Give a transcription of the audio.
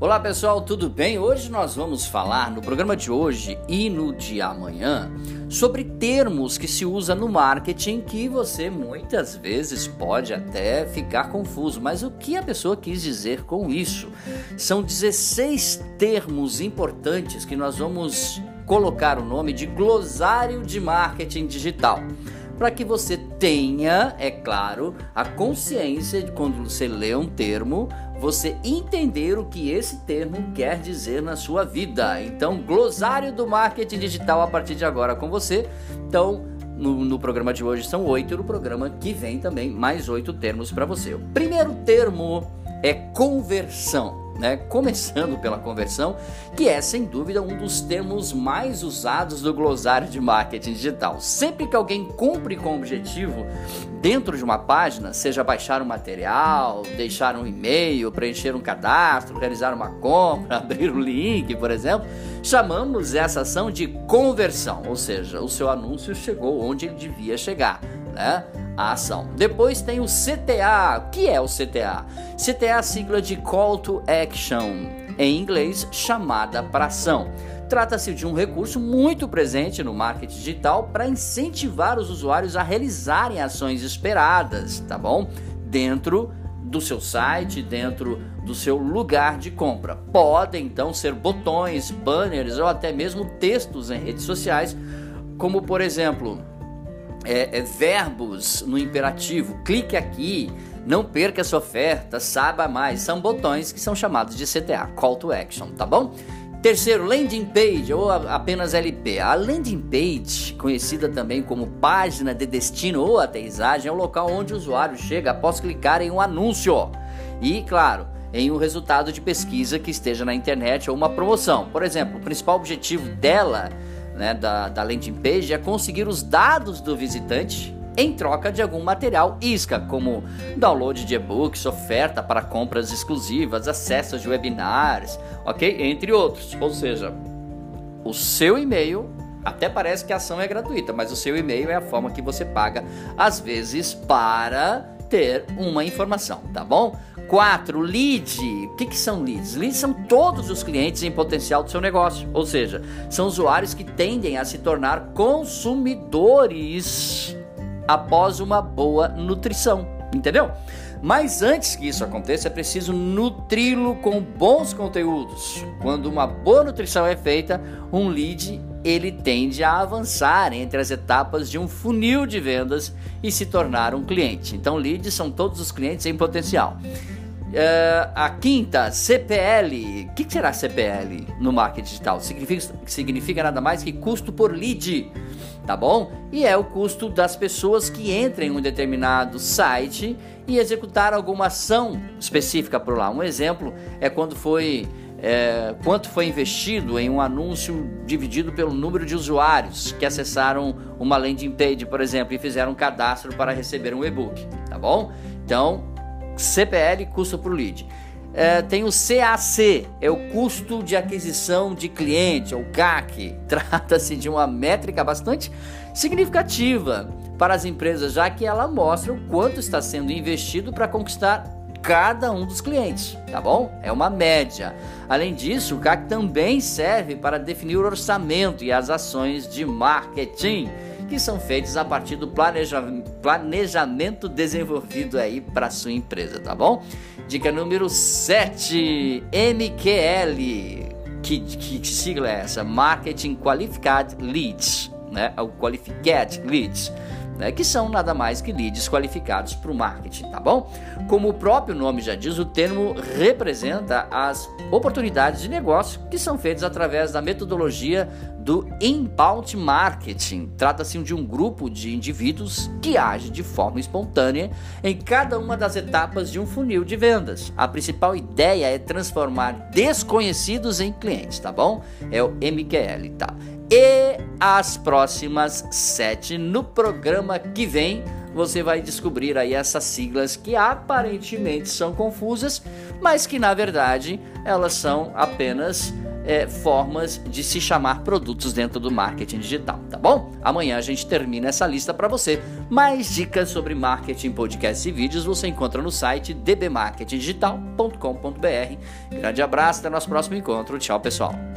Olá pessoal, tudo bem? Hoje nós vamos falar no programa de hoje e no de amanhã sobre termos que se usa no marketing que você muitas vezes pode até ficar confuso. Mas o que a pessoa quis dizer com isso? São 16 termos importantes que nós vamos colocar o nome de glossário de marketing digital para que você tenha, é claro, a consciência de quando você lê um termo, você entender o que esse termo quer dizer na sua vida. Então, glossário do marketing digital a partir de agora com você. Então, no, no programa de hoje são oito, no programa que vem também mais oito termos para você. O primeiro termo é conversão né? Começando pela conversão, que é sem dúvida um dos termos mais usados do glossário de marketing digital. Sempre que alguém cumpre com o objetivo dentro de uma página, seja baixar um material, deixar um e-mail, preencher um cadastro, realizar uma compra, abrir um link, por exemplo, chamamos essa ação de conversão, ou seja, o seu anúncio chegou onde ele devia chegar, né? A ação. Depois tem o CTA. O que é o CTA? CTA é a sigla de Call to Action, em inglês, chamada para ação. Trata-se de um recurso muito presente no marketing digital para incentivar os usuários a realizarem ações esperadas, tá bom? Dentro do seu site, dentro do seu lugar de compra. Podem então ser botões, banners ou até mesmo textos em redes sociais, como por exemplo, é, é, verbos no imperativo. Clique aqui, não perca essa oferta, saiba mais. São botões que são chamados de CTA, Call to Action, tá bom? Terceiro, landing page ou apenas LP. A landing page, conhecida também como página de destino ou aterrissagem, é o local onde o usuário chega após clicar em um anúncio. E, claro, em um resultado de pesquisa que esteja na internet ou uma promoção. Por exemplo, o principal objetivo dela né, da, da landing page é conseguir os dados do visitante em troca de algum material isca, como download de e-books, oferta para compras exclusivas, acessos de webinars, ok? Entre outros. Ou seja, o seu e-mail, até parece que a ação é gratuita, mas o seu e-mail é a forma que você paga, às vezes, para ter uma informação, tá bom? 4. Lead. O que, que são leads? Leads são todos os clientes em potencial do seu negócio, ou seja, são usuários que tendem a se tornar consumidores após uma boa nutrição, entendeu? Mas antes que isso aconteça, é preciso nutri-lo com bons conteúdos. Quando uma boa nutrição é feita, um lead ele tende a avançar entre as etapas de um funil de vendas e se tornar um cliente. Então, leads são todos os clientes em potencial. Uh, a quinta, CPL. O que será CPL no marketing digital? Significa, significa nada mais que custo por lead, tá bom? E é o custo das pessoas que entram em um determinado site e executar alguma ação específica por lá. Um exemplo é quando foi é, quanto foi investido em um anúncio dividido pelo número de usuários que acessaram uma landing page, por exemplo, e fizeram um cadastro para receber um e-book, tá bom? Então, CPL, custo por lead. É, tem o CAC, é o custo de aquisição de cliente, ou CAC. Trata-se de uma métrica bastante significativa para as empresas, já que ela mostra o quanto está sendo investido para conquistar cada um dos clientes, tá bom? É uma média. Além disso, o CAC também serve para definir o orçamento e as ações de marketing que são feitos a partir do planeja planejamento desenvolvido aí para sua empresa, tá bom? Dica número 7, MQL. Que, que, que sigla é essa? Marketing Qualified Leads, né? O Qualified Leads né, que são nada mais que leads qualificados para o marketing, tá bom? Como o próprio nome já diz, o termo representa as oportunidades de negócio que são feitas através da metodologia do inbound marketing. Trata-se de um grupo de indivíduos que age de forma espontânea em cada uma das etapas de um funil de vendas. A principal ideia é transformar desconhecidos em clientes, tá bom? É o MQL, tá? E as próximas sete. No programa que vem, você vai descobrir aí essas siglas que aparentemente são confusas, mas que na verdade elas são apenas é, formas de se chamar produtos dentro do marketing digital, tá bom? Amanhã a gente termina essa lista para você. Mais dicas sobre marketing, podcasts e vídeos você encontra no site dbmarketingdigital.com.br. Grande abraço, até nosso próximo encontro. Tchau, pessoal.